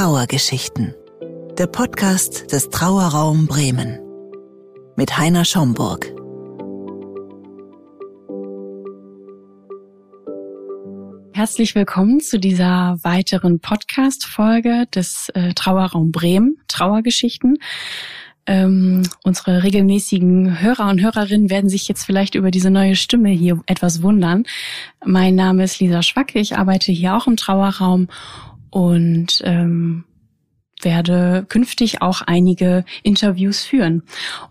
Trauergeschichten. Der Podcast des Trauerraum Bremen. Mit Heiner Schomburg. Herzlich willkommen zu dieser weiteren Podcast-Folge des äh, Trauerraum Bremen, Trauergeschichten. Ähm, unsere regelmäßigen Hörer und Hörerinnen werden sich jetzt vielleicht über diese neue Stimme hier etwas wundern. Mein Name ist Lisa Schwacke, ich arbeite hier auch im Trauerraum und ähm, werde künftig auch einige Interviews führen.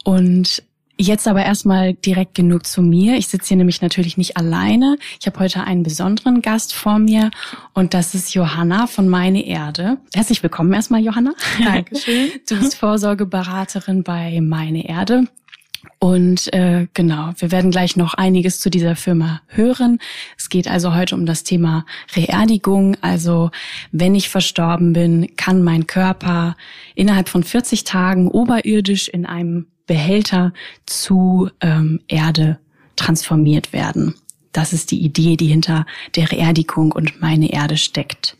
Und Jetzt aber erstmal direkt genug zu mir. Ich sitze hier nämlich natürlich nicht alleine. Ich habe heute einen besonderen Gast vor mir und das ist Johanna von Meine Erde. Herzlich willkommen erstmal, Johanna. Dankeschön. Du bist Vorsorgeberaterin bei Meine Erde. Und äh, genau, wir werden gleich noch einiges zu dieser Firma hören. Es geht also heute um das Thema Reerdigung. Also wenn ich verstorben bin, kann mein Körper innerhalb von 40 Tagen oberirdisch in einem Behälter zu ähm, Erde transformiert werden. Das ist die Idee, die hinter der Reerdigung und meine Erde steckt.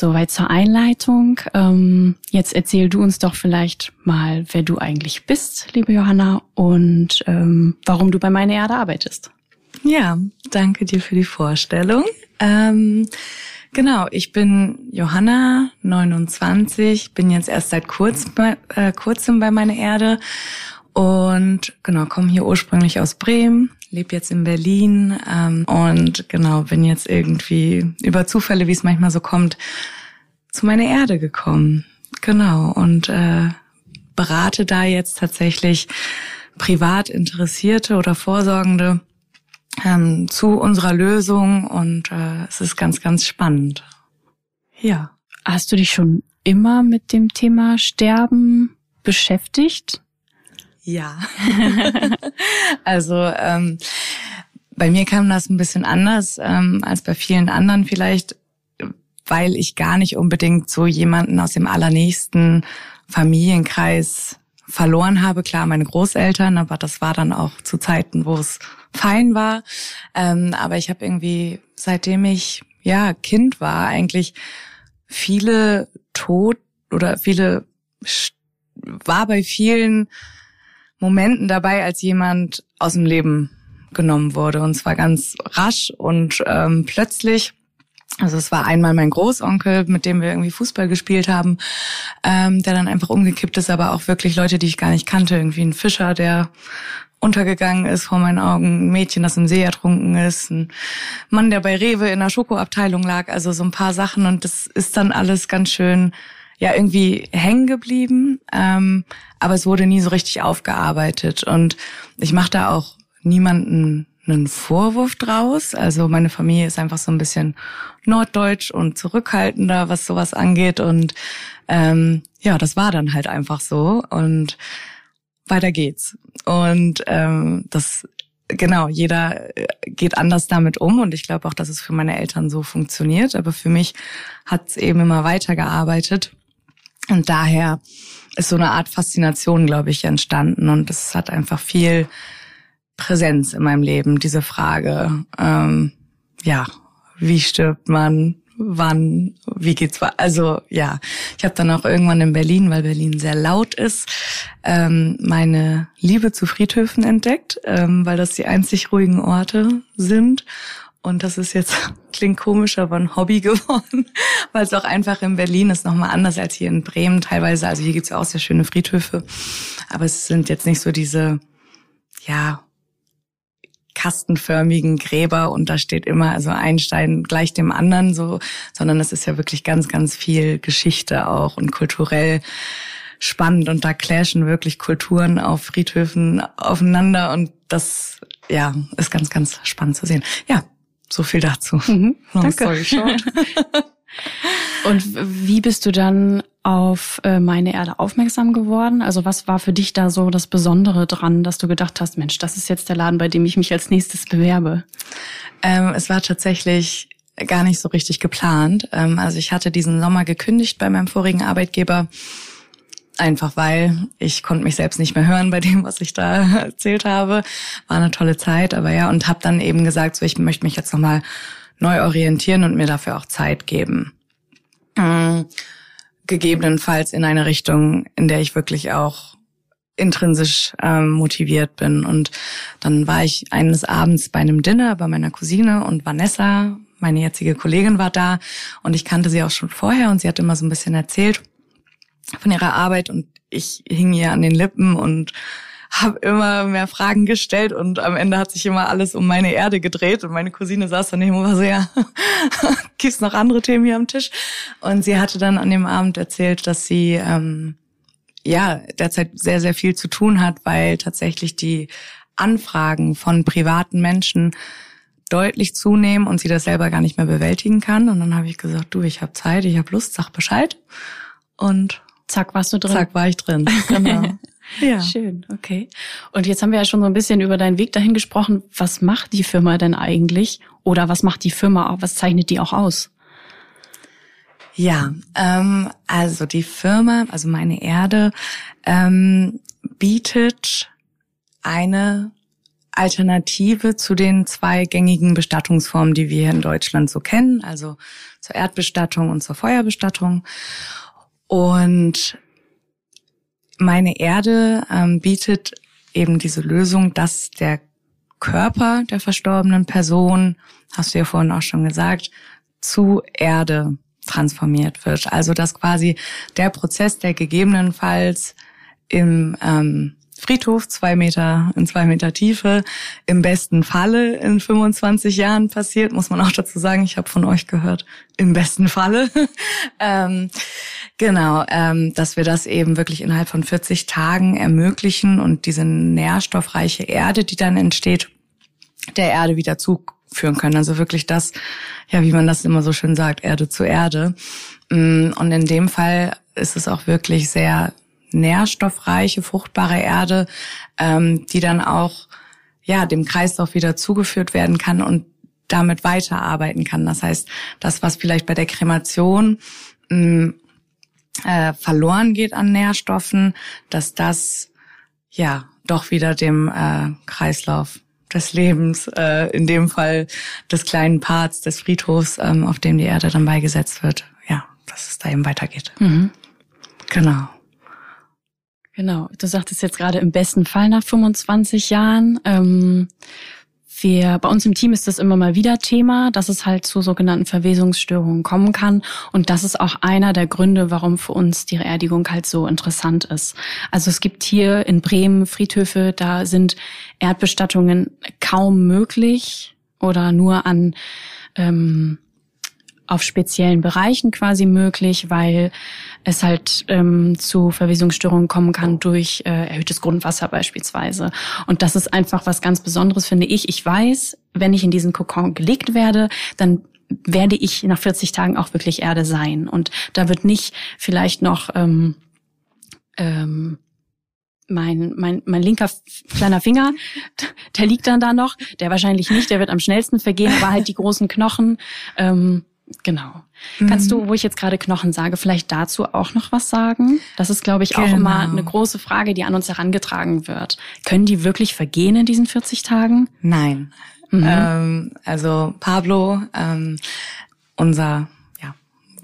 Soweit zur Einleitung. Ähm, jetzt erzähl du uns doch vielleicht mal, wer du eigentlich bist, liebe Johanna, und ähm, warum du bei Meine Erde arbeitest. Ja, danke dir für die Vorstellung. Ähm, genau, ich bin Johanna, 29, bin jetzt erst seit kurz äh, kurzem bei Meine Erde und genau, komme hier ursprünglich aus Bremen, lebe jetzt in Berlin ähm, und genau, bin jetzt irgendwie über Zufälle, wie es manchmal so kommt, zu meiner Erde gekommen. Genau, und äh, berate da jetzt tatsächlich privat Interessierte oder Vorsorgende ähm, zu unserer Lösung und äh, es ist ganz, ganz spannend. Ja. Hast du dich schon immer mit dem Thema Sterben beschäftigt? Ja. also ähm, bei mir kam das ein bisschen anders ähm, als bei vielen anderen vielleicht, weil ich gar nicht unbedingt so jemanden aus dem allernächsten Familienkreis verloren habe. Klar, meine Großeltern, aber das war dann auch zu Zeiten, wo es fein war. Ähm, aber ich habe irgendwie, seitdem ich ja Kind war, eigentlich viele Tod oder viele war bei vielen Momenten dabei, als jemand aus dem Leben genommen wurde. Und zwar ganz rasch und ähm, plötzlich. Also es war einmal mein Großonkel, mit dem wir irgendwie Fußball gespielt haben, ähm, der dann einfach umgekippt ist, aber auch wirklich Leute, die ich gar nicht kannte, irgendwie ein Fischer, der untergegangen ist vor meinen Augen, ein Mädchen, das im See ertrunken ist, ein Mann, der bei Rewe in der Schokoabteilung lag, also so ein paar Sachen und das ist dann alles ganz schön ja irgendwie hängen geblieben, ähm, aber es wurde nie so richtig aufgearbeitet und ich mache da auch niemanden einen Vorwurf draus. Also meine Familie ist einfach so ein bisschen norddeutsch und zurückhaltender, was sowas angeht und ähm, ja, das war dann halt einfach so und weiter geht's und ähm, das genau, jeder äh, geht anders damit um und ich glaube auch, dass es für meine Eltern so funktioniert. Aber für mich hat es eben immer weitergearbeitet. Und daher ist so eine Art Faszination, glaube ich, entstanden. Und es hat einfach viel Präsenz in meinem Leben, diese Frage, ähm, ja, wie stirbt man, wann, wie geht's weiter? Also ja, ich habe dann auch irgendwann in Berlin, weil Berlin sehr laut ist, ähm, meine Liebe zu Friedhöfen entdeckt, ähm, weil das die einzig ruhigen Orte sind. Und das ist jetzt, klingt komisch, aber ein Hobby geworden, weil es auch einfach in Berlin ist nochmal anders als hier in Bremen teilweise. Also hier gibt's ja auch sehr schöne Friedhöfe, aber es sind jetzt nicht so diese, ja, kastenförmigen Gräber und da steht immer also ein Stein gleich dem anderen so, sondern es ist ja wirklich ganz, ganz viel Geschichte auch und kulturell spannend und da clashen wirklich Kulturen auf Friedhöfen aufeinander und das ja ist ganz, ganz spannend zu sehen. Ja, so viel dazu. Mhm, danke. Und wie bist du dann auf äh, meine Erde aufmerksam geworden? Also was war für dich da so das Besondere dran, dass du gedacht hast, Mensch, das ist jetzt der Laden, bei dem ich mich als nächstes bewerbe? Ähm, es war tatsächlich gar nicht so richtig geplant. Ähm, also ich hatte diesen Sommer gekündigt bei meinem vorigen Arbeitgeber. Einfach weil ich konnte mich selbst nicht mehr hören bei dem, was ich da erzählt habe. War eine tolle Zeit, aber ja, und habe dann eben gesagt, so ich möchte mich jetzt nochmal neu orientieren und mir dafür auch Zeit geben. Mm, gegebenenfalls in eine Richtung, in der ich wirklich auch intrinsisch ähm, motiviert bin. Und dann war ich eines Abends bei einem Dinner bei meiner Cousine und Vanessa, meine jetzige Kollegin, war da und ich kannte sie auch schon vorher und sie hat immer so ein bisschen erzählt von ihrer Arbeit und ich hing ihr an den Lippen und habe immer mehr Fragen gestellt und am Ende hat sich immer alles um meine Erde gedreht und meine Cousine saß daneben und war so, ja, gibt's noch andere Themen hier am Tisch? Und sie hatte dann an dem Abend erzählt, dass sie ähm, ja derzeit sehr, sehr viel zu tun hat, weil tatsächlich die Anfragen von privaten Menschen deutlich zunehmen und sie das selber gar nicht mehr bewältigen kann. Und dann habe ich gesagt, du, ich habe Zeit, ich habe Lust, sag Bescheid. Und zack, warst du drin. Zack, war ich drin. Genau. Ja. Schön, okay. Und jetzt haben wir ja schon so ein bisschen über deinen Weg dahin gesprochen. Was macht die Firma denn eigentlich? Oder was macht die Firma auch? Was zeichnet die auch aus? Ja, ähm, also die Firma, also meine Erde, ähm, bietet eine Alternative zu den zwei gängigen Bestattungsformen, die wir hier in Deutschland so kennen, also zur Erdbestattung und zur Feuerbestattung. Und meine Erde ähm, bietet eben diese Lösung, dass der Körper der verstorbenen Person, hast du ja vorhin auch schon gesagt, zu Erde transformiert wird. Also dass quasi der Prozess, der gegebenenfalls im ähm, Friedhof, zwei Meter in zwei Meter Tiefe, im besten Falle in 25 Jahren passiert, muss man auch dazu sagen, ich habe von euch gehört, im besten Falle. ähm, genau, ähm, dass wir das eben wirklich innerhalb von 40 Tagen ermöglichen und diese nährstoffreiche Erde, die dann entsteht, der Erde wieder zuführen können. Also wirklich das, ja, wie man das immer so schön sagt, Erde zu Erde. Mm, und in dem Fall ist es auch wirklich sehr nährstoffreiche, fruchtbare Erde, ähm, die dann auch ja dem Kreislauf wieder zugeführt werden kann und damit weiterarbeiten kann. Das heißt, das, was vielleicht bei der Kremation mh, äh, verloren geht an Nährstoffen, dass das ja doch wieder dem äh, Kreislauf des Lebens, äh, in dem Fall des kleinen Parts des Friedhofs, ähm, auf dem die Erde dann beigesetzt wird, ja, dass es da eben weitergeht. Mhm. Genau. Genau, du sagtest jetzt gerade im besten Fall nach 25 Jahren. Ähm, wir, bei uns im Team ist das immer mal wieder Thema, dass es halt zu sogenannten Verwesungsstörungen kommen kann. Und das ist auch einer der Gründe, warum für uns die Beerdigung halt so interessant ist. Also es gibt hier in Bremen Friedhöfe, da sind Erdbestattungen kaum möglich oder nur an ähm, auf speziellen Bereichen quasi möglich, weil es halt ähm, zu Verwesungsstörungen kommen kann durch äh, erhöhtes Grundwasser beispielsweise. Und das ist einfach was ganz Besonderes, finde ich. Ich weiß, wenn ich in diesen Kokon gelegt werde, dann werde ich nach 40 Tagen auch wirklich Erde sein. Und da wird nicht vielleicht noch ähm, ähm, mein, mein, mein linker kleiner Finger, der liegt dann da noch, der wahrscheinlich nicht, der wird am schnellsten vergehen, aber halt die großen Knochen, ähm, Genau. Mhm. Kannst du, wo ich jetzt gerade Knochen sage, vielleicht dazu auch noch was sagen? Das ist, glaube ich, auch genau. immer eine große Frage, die an uns herangetragen wird. Können die wirklich vergehen in diesen 40 Tagen? Nein. Mhm. Ähm, also Pablo, ähm, unser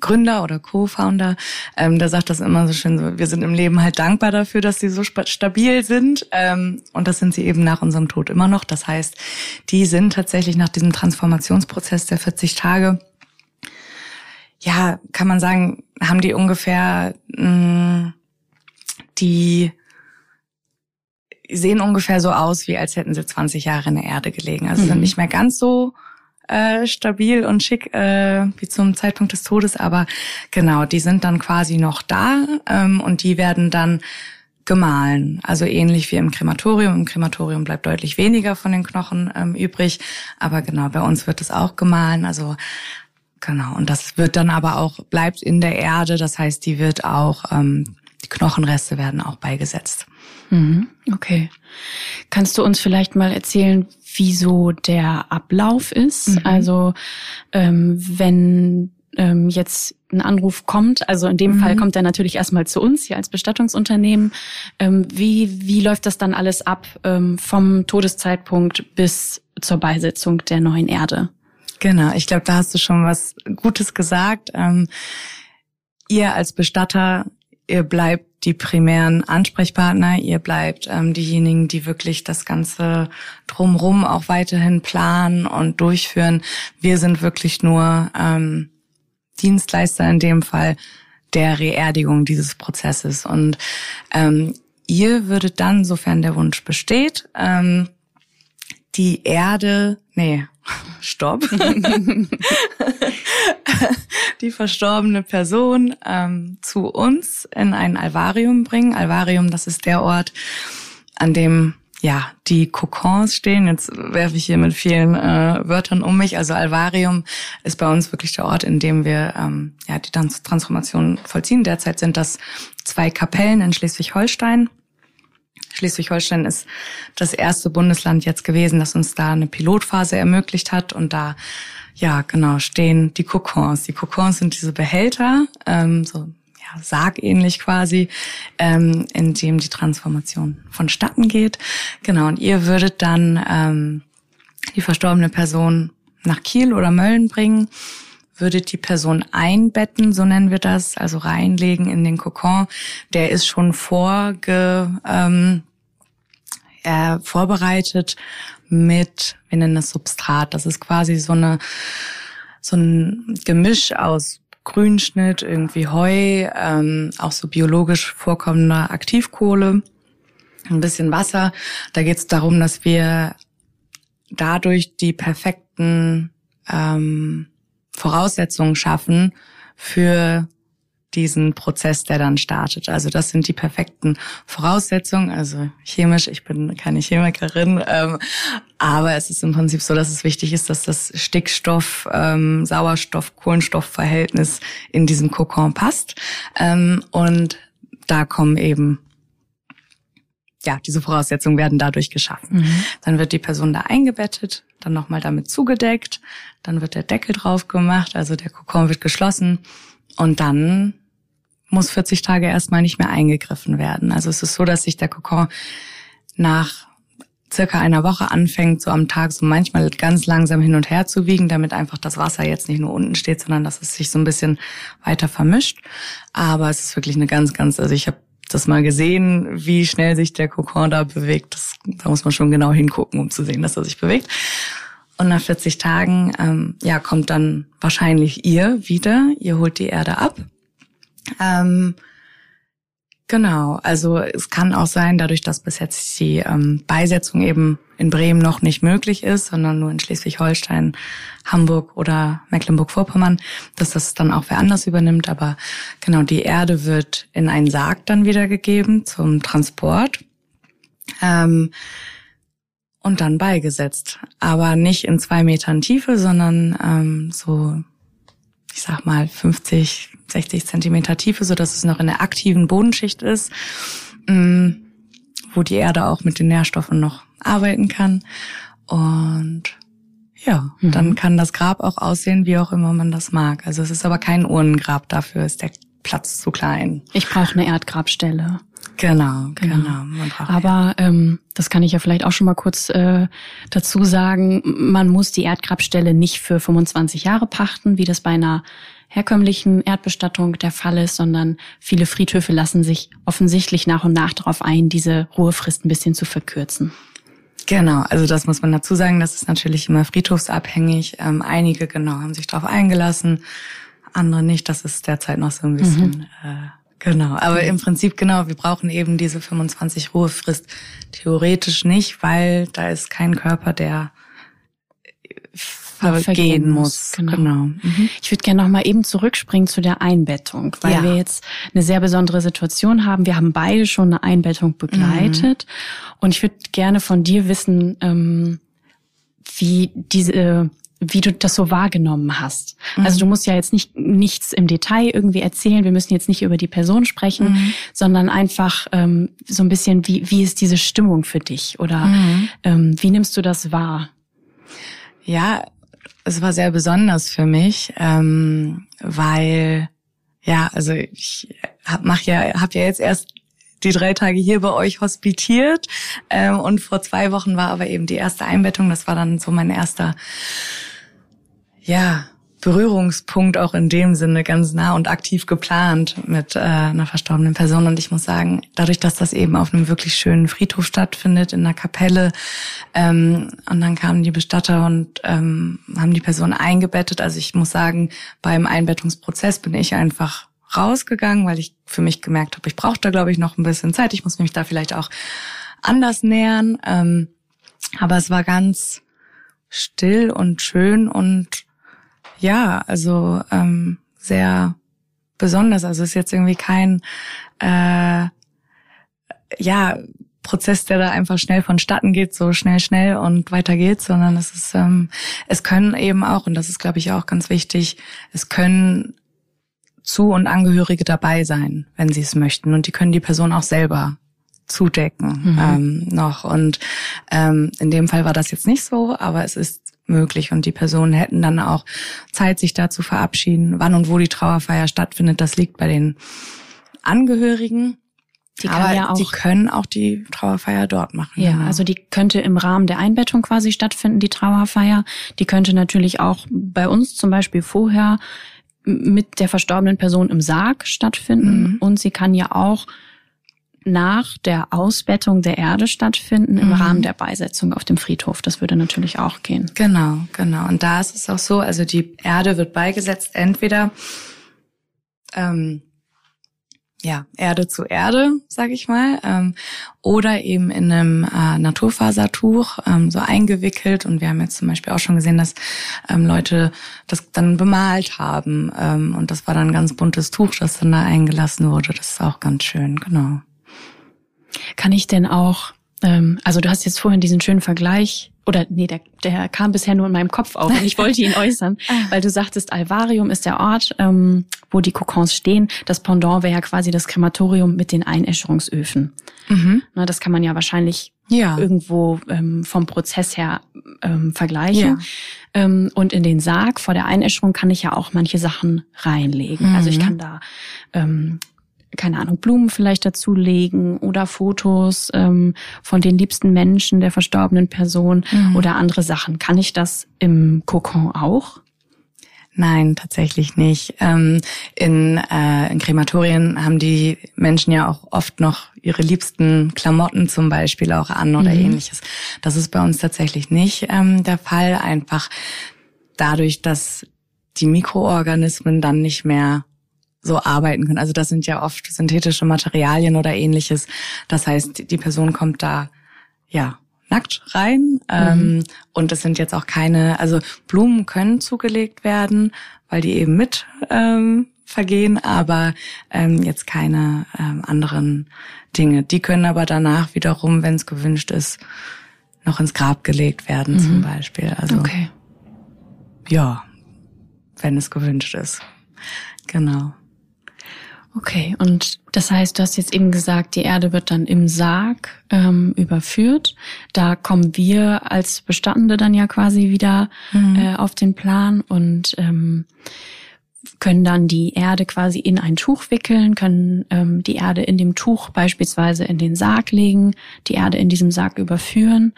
Gründer oder Co-Founder, ähm, der sagt das immer so schön, so, wir sind im Leben halt dankbar dafür, dass sie so stabil sind. Ähm, und das sind sie eben nach unserem Tod immer noch. Das heißt, die sind tatsächlich nach diesem Transformationsprozess der 40 Tage ja, kann man sagen, haben die ungefähr mh, mm, die sehen ungefähr so aus, wie als hätten sie 20 Jahre in der Erde gelegen. Also mhm. sind nicht mehr ganz so äh, stabil und schick äh, wie zum Zeitpunkt des Todes, aber genau, die sind dann quasi noch da ähm, und die werden dann gemahlen. Also ähnlich wie im Krematorium. Im Krematorium bleibt deutlich weniger von den Knochen ähm, übrig, aber genau, bei uns wird es auch gemahlen. Also Genau. Und das wird dann aber auch, bleibt in der Erde. Das heißt, die wird auch, ähm, die Knochenreste werden auch beigesetzt. Mhm. Okay. Kannst du uns vielleicht mal erzählen, wieso der Ablauf ist? Mhm. Also ähm, wenn ähm, jetzt ein Anruf kommt, also in dem mhm. Fall kommt er natürlich erstmal zu uns hier als Bestattungsunternehmen. Ähm, wie, wie läuft das dann alles ab ähm, vom Todeszeitpunkt bis zur Beisetzung der neuen Erde? Genau, ich glaube, da hast du schon was Gutes gesagt. Ähm, ihr als Bestatter, ihr bleibt die primären Ansprechpartner, ihr bleibt ähm, diejenigen, die wirklich das Ganze drumrum auch weiterhin planen und durchführen. Wir sind wirklich nur ähm, Dienstleister in dem Fall der Reerdigung dieses Prozesses. Und ähm, ihr würdet dann, sofern der Wunsch besteht, ähm, die Erde, nee, stopp, die verstorbene Person ähm, zu uns in ein Alvarium bringen. Alvarium, das ist der Ort, an dem ja die Kokons stehen. Jetzt werfe ich hier mit vielen äh, Wörtern um mich. Also Alvarium ist bei uns wirklich der Ort, in dem wir ähm, ja die Transformation vollziehen. Derzeit sind das zwei Kapellen in Schleswig-Holstein. Schleswig-Holstein ist das erste Bundesland jetzt gewesen, das uns da eine Pilotphase ermöglicht hat. Und da, ja, genau, stehen die Kokons. Die Kokons sind diese Behälter, ähm, so ja, sargähnlich quasi, ähm, in dem die Transformation vonstatten geht. Genau, und ihr würdet dann ähm, die verstorbene Person nach Kiel oder Mölln bringen würdet die Person einbetten, so nennen wir das, also reinlegen in den Kokon. Der ist schon vorge, ähm, äh, vorbereitet mit, wir nennen das Substrat. Das ist quasi so eine so ein Gemisch aus Grünschnitt, irgendwie Heu, ähm, auch so biologisch vorkommender Aktivkohle, ein bisschen Wasser. Da geht es darum, dass wir dadurch die perfekten ähm, Voraussetzungen schaffen für diesen Prozess, der dann startet. Also das sind die perfekten Voraussetzungen. Also chemisch, ich bin keine Chemikerin, ähm, aber es ist im Prinzip so, dass es wichtig ist, dass das Stickstoff, ähm, Sauerstoff, Kohlenstoffverhältnis in diesen Kokon passt. Ähm, und da kommen eben ja, diese Voraussetzungen werden dadurch geschaffen. Mhm. Dann wird die Person da eingebettet, dann nochmal damit zugedeckt, dann wird der Deckel drauf gemacht, also der Kokon wird geschlossen und dann muss 40 Tage erstmal nicht mehr eingegriffen werden. Also es ist so, dass sich der Kokon nach circa einer Woche anfängt, so am Tag so manchmal ganz langsam hin und her zu wiegen, damit einfach das Wasser jetzt nicht nur unten steht, sondern dass es sich so ein bisschen weiter vermischt. Aber es ist wirklich eine ganz, ganz, also ich habe das mal gesehen, wie schnell sich der Kokon da bewegt. Das, da muss man schon genau hingucken, um zu sehen, dass er sich bewegt. Und nach 40 Tagen, ähm, ja, kommt dann wahrscheinlich ihr wieder. Ihr holt die Erde ab. Ähm, genau. Also es kann auch sein, dadurch, dass bis jetzt die ähm, Beisetzung eben in Bremen noch nicht möglich ist, sondern nur in Schleswig-Holstein, Hamburg oder Mecklenburg-Vorpommern, dass das dann auch wer anders übernimmt. Aber genau, die Erde wird in einen Sarg dann wiedergegeben zum Transport. Ähm, und dann beigesetzt. Aber nicht in zwei Metern Tiefe, sondern ähm, so, sag mal, 50, 60 Zentimeter Tiefe, so dass es noch in der aktiven Bodenschicht ist, ähm, wo die Erde auch mit den Nährstoffen noch arbeiten kann. Und ja, mhm. dann kann das Grab auch aussehen, wie auch immer man das mag. Also es ist aber kein Urnengrab, dafür ist der Platz zu klein. Ich brauche eine Erdgrabstelle. Genau, genau. genau. Aber ähm, das kann ich ja vielleicht auch schon mal kurz äh, dazu sagen. Man muss die Erdgrabstelle nicht für 25 Jahre pachten, wie das bei einer herkömmlichen Erdbestattung der Fall ist, sondern viele Friedhöfe lassen sich offensichtlich nach und nach darauf ein, diese Ruhefrist ein bisschen zu verkürzen. Genau, also das muss man dazu sagen, das ist natürlich immer friedhofsabhängig. Ähm, einige genau haben sich darauf eingelassen, andere nicht. Das ist derzeit noch so ein bisschen mhm. äh, Genau, aber im Prinzip genau, wir brauchen eben diese 25 Ruhefrist theoretisch nicht, weil da ist kein Körper, der vergehen muss. Genau. genau. Mhm. Ich würde gerne noch mal eben zurückspringen zu der Einbettung, weil ja. wir jetzt eine sehr besondere Situation haben. Wir haben beide schon eine Einbettung begleitet mhm. und ich würde gerne von dir wissen, ähm, wie diese wie du das so wahrgenommen hast. Mhm. Also du musst ja jetzt nicht nichts im Detail irgendwie erzählen. Wir müssen jetzt nicht über die Person sprechen, mhm. sondern einfach ähm, so ein bisschen, wie, wie ist diese Stimmung für dich oder mhm. ähm, wie nimmst du das wahr? Ja, es war sehr besonders für mich, ähm, weil ja, also ich hab, mach ja, hab ja jetzt erst die drei Tage hier bei euch hospitiert ähm, und vor zwei Wochen war aber eben die erste Einbettung. Das war dann so mein erster ja, Berührungspunkt auch in dem Sinne ganz nah und aktiv geplant mit äh, einer verstorbenen Person. Und ich muss sagen, dadurch, dass das eben auf einem wirklich schönen Friedhof stattfindet, in einer Kapelle, ähm, und dann kamen die Bestatter und ähm, haben die Person eingebettet. Also ich muss sagen, beim Einbettungsprozess bin ich einfach rausgegangen, weil ich für mich gemerkt habe, ich brauche da, glaube ich, noch ein bisschen Zeit. Ich muss mich da vielleicht auch anders nähern. Ähm, aber es war ganz still und schön und ja, also ähm, sehr besonders. Also es ist jetzt irgendwie kein äh, ja Prozess, der da einfach schnell vonstatten geht, so schnell, schnell und weiter geht's, sondern es ist, ähm, es können eben auch, und das ist, glaube ich, auch ganz wichtig, es können zu und Angehörige dabei sein, wenn sie es möchten. Und die können die Person auch selber zudecken mhm. ähm, noch. Und ähm, in dem Fall war das jetzt nicht so, aber es ist möglich und die Personen hätten dann auch Zeit, sich da zu verabschieden. Wann und wo die Trauerfeier stattfindet, das liegt bei den Angehörigen. Die Aber ja auch, die können auch die Trauerfeier dort machen. Ja, genau. also die könnte im Rahmen der Einbettung quasi stattfinden, die Trauerfeier. Die könnte natürlich auch bei uns zum Beispiel vorher mit der verstorbenen Person im Sarg stattfinden. Mhm. Und sie kann ja auch nach der Ausbettung der Erde stattfinden im mhm. Rahmen der Beisetzung auf dem Friedhof. Das würde natürlich auch gehen. Genau, genau. Und da ist es auch so, also die Erde wird beigesetzt entweder ähm, ja Erde zu Erde, sag ich mal, ähm, oder eben in einem äh, Naturfasertuch ähm, so eingewickelt. Und wir haben jetzt zum Beispiel auch schon gesehen, dass ähm, Leute das dann bemalt haben und das war dann ein ganz buntes Tuch, das dann da eingelassen wurde. Das ist auch ganz schön, genau. Kann ich denn auch, ähm, also du hast jetzt vorhin diesen schönen Vergleich, oder nee, der, der kam bisher nur in meinem Kopf auf und ich wollte ihn äußern, ah. weil du sagtest, Alvarium ist der Ort, ähm, wo die Kokons stehen. Das Pendant wäre ja quasi das Krematorium mit den Einäscherungsöfen. Mhm. Na, das kann man ja wahrscheinlich ja. irgendwo ähm, vom Prozess her ähm, vergleichen. Ja. Ähm, und in den Sarg vor der Einäscherung kann ich ja auch manche Sachen reinlegen. Mhm. Also ich mhm. kann da ähm, keine Ahnung, Blumen vielleicht dazulegen oder Fotos ähm, von den liebsten Menschen der verstorbenen Person mhm. oder andere Sachen. Kann ich das im Kokon auch? Nein, tatsächlich nicht. Ähm, in, äh, in Krematorien haben die Menschen ja auch oft noch ihre liebsten Klamotten zum Beispiel auch an oder mhm. ähnliches. Das ist bei uns tatsächlich nicht ähm, der Fall. Einfach dadurch, dass die Mikroorganismen dann nicht mehr so arbeiten können. Also das sind ja oft synthetische Materialien oder ähnliches. Das heißt, die Person kommt da ja nackt rein. Ähm, mhm. Ähm, und es sind jetzt auch keine, also Blumen können zugelegt werden, weil die eben mit ähm, vergehen, aber ähm, jetzt keine ähm, anderen Dinge. Die können aber danach wiederum, wenn es gewünscht ist, noch ins Grab gelegt werden, mhm. zum Beispiel. Also okay. ja, wenn es gewünscht ist. Genau. Okay, und das heißt, du hast jetzt eben gesagt, die Erde wird dann im Sarg ähm, überführt. Da kommen wir als Bestandene dann ja quasi wieder mhm. äh, auf den Plan und ähm, können dann die Erde quasi in ein Tuch wickeln, können ähm, die Erde in dem Tuch beispielsweise in den Sarg legen, die Erde in diesem Sarg überführen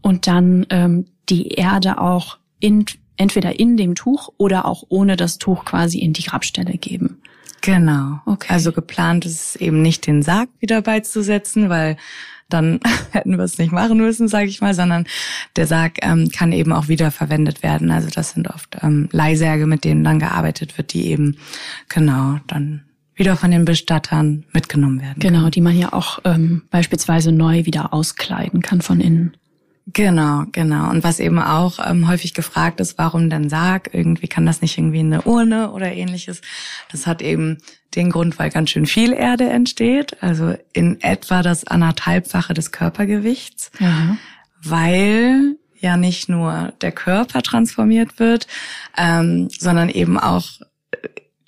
und dann ähm, die Erde auch in, entweder in dem Tuch oder auch ohne das Tuch quasi in die Grabstelle geben. Genau. Okay. Also geplant ist es eben nicht, den Sarg wieder beizusetzen, weil dann hätten wir es nicht machen müssen, sage ich mal, sondern der Sarg ähm, kann eben auch wieder verwendet werden. Also das sind oft ähm, Leihsärge, mit denen dann gearbeitet wird, die eben genau dann wieder von den Bestattern mitgenommen werden. Genau, kann. die man ja auch ähm, beispielsweise neu wieder auskleiden kann von innen. Genau, genau. Und was eben auch ähm, häufig gefragt ist, warum denn Sarg? Irgendwie kann das nicht irgendwie eine Urne oder ähnliches. Das hat eben den Grund, weil ganz schön viel Erde entsteht, also in etwa das anderthalbfache des Körpergewichts, mhm. weil ja nicht nur der Körper transformiert wird, ähm, sondern eben auch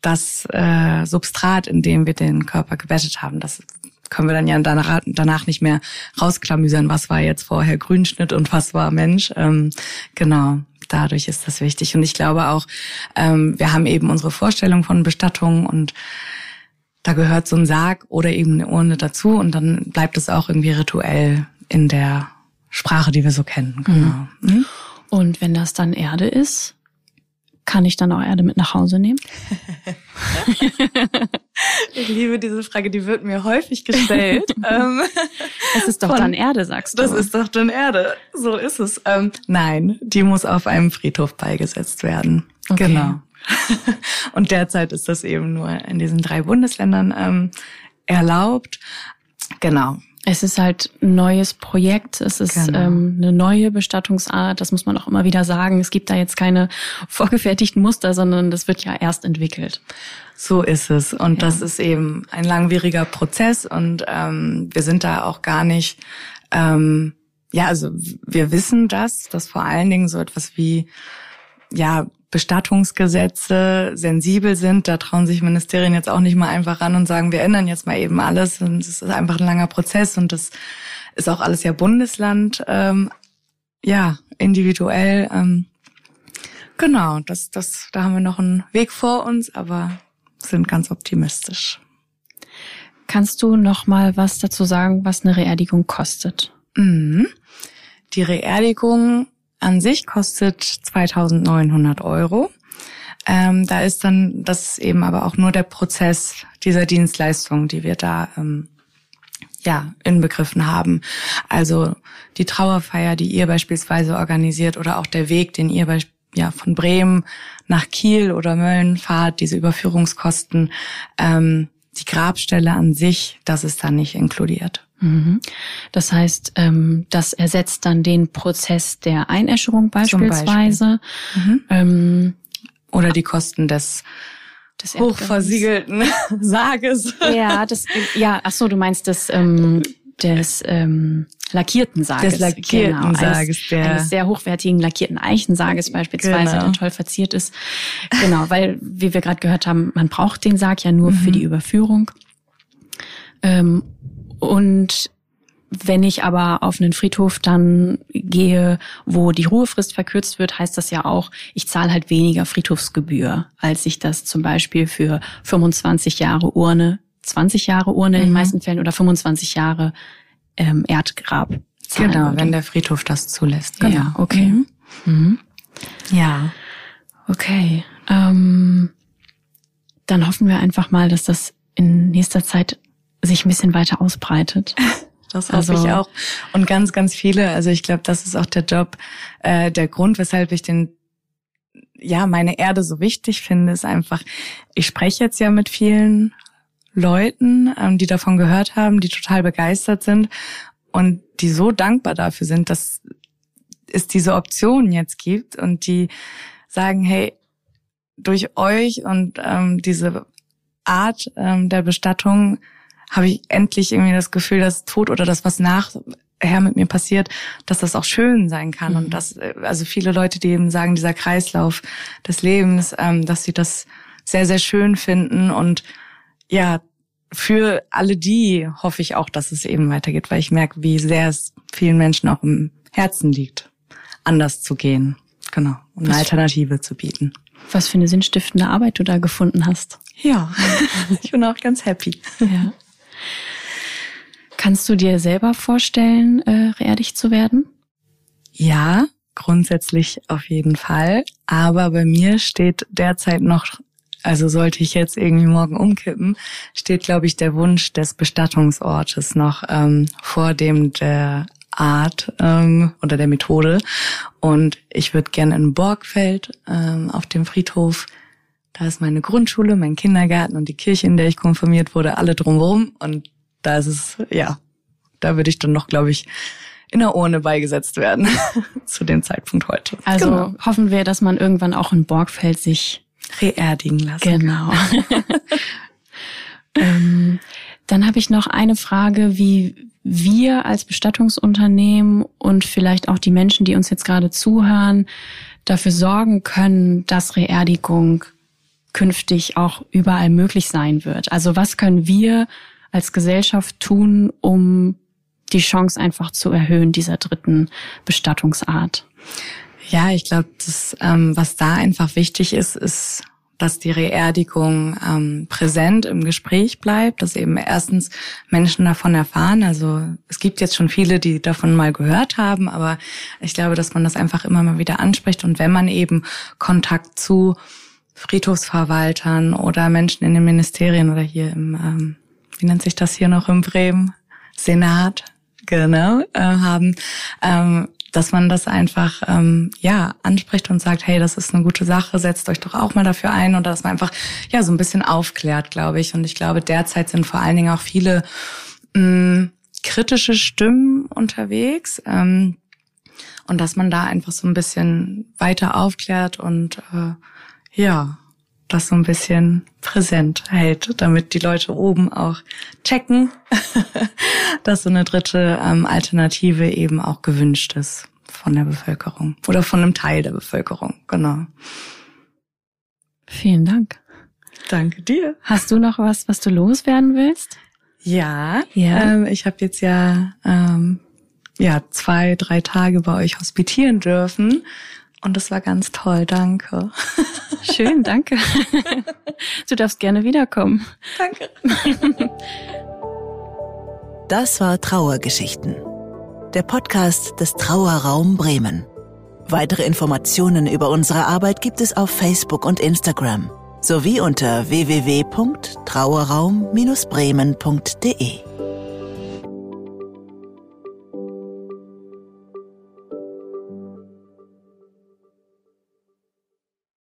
das äh, Substrat, in dem wir den Körper gebettet haben. Das können wir dann ja danach, danach nicht mehr rausklamüsern, was war jetzt vorher Grünschnitt und was war Mensch. Ähm, genau, dadurch ist das wichtig. Und ich glaube auch, ähm, wir haben eben unsere Vorstellung von Bestattung und da gehört so ein Sarg oder eben eine Urne dazu und dann bleibt es auch irgendwie rituell in der Sprache, die wir so kennen. Genau. Mhm. Und wenn das dann Erde ist, Kann ich dann auch Erde mit nach Hause nehmen? ich liebe diese Frage, die wird mir häufig gestellt. Ähm, es ist doch Von, dann Erde, sagst du. Das ist doch dann Erde. So ist es. Ähm, nein, die muss auf einem Friedhof beigesetzt werden. Okay. Genau. Und derzeit ist das eben nur in diesen drei Bundesländern ähm, erlaubt. Genau. Es ist halt ein neues Projekt, es ist genau. ähm, eine neue Bestattungsart, das muss man auch immer wieder sagen. Es gibt da jetzt keine vorgefertigten Muster, sondern das wird ja erst entwickelt. So ist es. Und ja. das ist eben ein langwieriger Prozess und ähm, wir sind da auch gar nicht, ähm, ja, also wir wissen das, dass vor allen Dingen so etwas wie ja, Bestattungsgesetze sensibel sind. Da trauen sich Ministerien jetzt auch nicht mal einfach ran und sagen, wir ändern jetzt mal eben alles. Und es ist einfach ein langer Prozess und das ist auch alles ja Bundesland, ähm, ja, individuell. Ähm, genau, das, das, da haben wir noch einen Weg vor uns, aber sind ganz optimistisch. Kannst du noch mal was dazu sagen, was eine Reerdigung kostet? Mhm. Die Reerdigung an sich kostet 2900 Euro. Ähm, da ist dann, das eben aber auch nur der Prozess dieser Dienstleistung, die wir da ähm, ja inbegriffen haben. Also die Trauerfeier, die ihr beispielsweise organisiert oder auch der Weg, den ihr bei, ja von Bremen nach Kiel oder Mölln fahrt, diese Überführungskosten, ähm, die Grabstelle an sich, das ist dann nicht inkludiert. Mhm. Das heißt, ähm, das ersetzt dann den Prozess der Einäscherung beispielsweise. Beispiel. Mhm. Ähm, Oder die Kosten des des hochversiegelten Sarges. Ja, das ja, ach so, du meinst das ähm, des ähm, lackierten Sarges. Des lackierten genau, Sarges, eines, der eines sehr hochwertigen lackierten Eichensarges beispielsweise, genau. der toll verziert ist. Genau, weil wie wir gerade gehört haben, man braucht den Sarg ja nur mhm. für die Überführung. Ähm, und wenn ich aber auf einen Friedhof dann gehe, wo die Ruhefrist verkürzt wird, heißt das ja auch, ich zahle halt weniger Friedhofsgebühr, als ich das zum Beispiel für 25 Jahre Urne, 20 Jahre Urne mhm. in den meisten Fällen oder 25 Jahre ähm, Erdgrab zahlen Genau, würde. wenn der Friedhof das zulässt. Genau. Ja, okay. Mhm. Mhm. Ja. Okay. Ähm, dann hoffen wir einfach mal, dass das in nächster Zeit sich ein bisschen weiter ausbreitet. Das hoffe also, ich auch. Und ganz, ganz viele. Also ich glaube, das ist auch der Job, äh, der Grund, weshalb ich den, ja, meine Erde so wichtig finde, ist einfach, ich spreche jetzt ja mit vielen Leuten, ähm, die davon gehört haben, die total begeistert sind und die so dankbar dafür sind, dass es diese Optionen jetzt gibt und die sagen, hey, durch euch und ähm, diese Art ähm, der Bestattung habe ich endlich irgendwie das Gefühl, dass Tod oder das, was nachher mit mir passiert, dass das auch schön sein kann. Mhm. Und dass, also viele Leute, die eben sagen, dieser Kreislauf des Lebens, ähm, dass sie das sehr, sehr schön finden. Und ja, für alle die hoffe ich auch, dass es eben weitergeht, weil ich merke, wie sehr es vielen Menschen auch im Herzen liegt, anders zu gehen. Genau. Um eine Alternative zu bieten. Was für eine sinnstiftende Arbeit du da gefunden hast. Ja, ich bin auch ganz happy. Ja. Kannst du dir selber vorstellen, äh, reerdigt zu werden? Ja, grundsätzlich auf jeden Fall. Aber bei mir steht derzeit noch, also sollte ich jetzt irgendwie morgen umkippen, steht, glaube ich, der Wunsch des Bestattungsortes noch ähm, vor dem der Art ähm, oder der Methode. Und ich würde gerne in Borgfeld ähm, auf dem Friedhof da ist meine Grundschule, mein Kindergarten und die Kirche, in der ich konfirmiert wurde, alle drumherum. Und da ist es, ja, da würde ich dann noch, glaube ich, in der Urne beigesetzt werden zu dem Zeitpunkt heute. Also genau. hoffen wir, dass man irgendwann auch in Borgfeld sich reerdigen lassen. Genau. ähm, dann habe ich noch eine Frage, wie wir als Bestattungsunternehmen und vielleicht auch die Menschen, die uns jetzt gerade zuhören, dafür sorgen können, dass Reerdigung künftig auch überall möglich sein wird. Also was können wir als Gesellschaft tun, um die Chance einfach zu erhöhen dieser dritten Bestattungsart? Ja, ich glaube, ähm, was da einfach wichtig ist, ist dass die Reerdigung ähm, präsent im Gespräch bleibt, dass eben erstens Menschen davon erfahren. Also es gibt jetzt schon viele, die davon mal gehört haben, aber ich glaube, dass man das einfach immer mal wieder anspricht und wenn man eben Kontakt zu Friedhofsverwaltern oder Menschen in den Ministerien oder hier im, ähm, wie nennt sich das hier noch in Bremen? Senat, genau, äh, haben, ähm, dass man das einfach ähm, ja anspricht und sagt, hey, das ist eine gute Sache, setzt euch doch auch mal dafür ein und dass man einfach ja so ein bisschen aufklärt, glaube ich. Und ich glaube, derzeit sind vor allen Dingen auch viele mh, mm, kritische Stimmen unterwegs. Ähm, und dass man da einfach so ein bisschen weiter aufklärt und äh, ja, das so ein bisschen präsent hält, damit die Leute oben auch checken, dass so eine dritte ähm, Alternative eben auch gewünscht ist von der Bevölkerung oder von einem Teil der Bevölkerung, genau. Vielen Dank. Danke dir. Hast du noch was, was du loswerden willst? Ja, ja. Ähm, ich habe jetzt ja ähm, ja zwei, drei Tage bei euch hospitieren dürfen und das war ganz toll, danke. Schön, danke. Du darfst gerne wiederkommen. Danke. Das war Trauergeschichten. Der Podcast des Trauerraum Bremen. Weitere Informationen über unsere Arbeit gibt es auf Facebook und Instagram sowie unter www.trauerraum-bremen.de.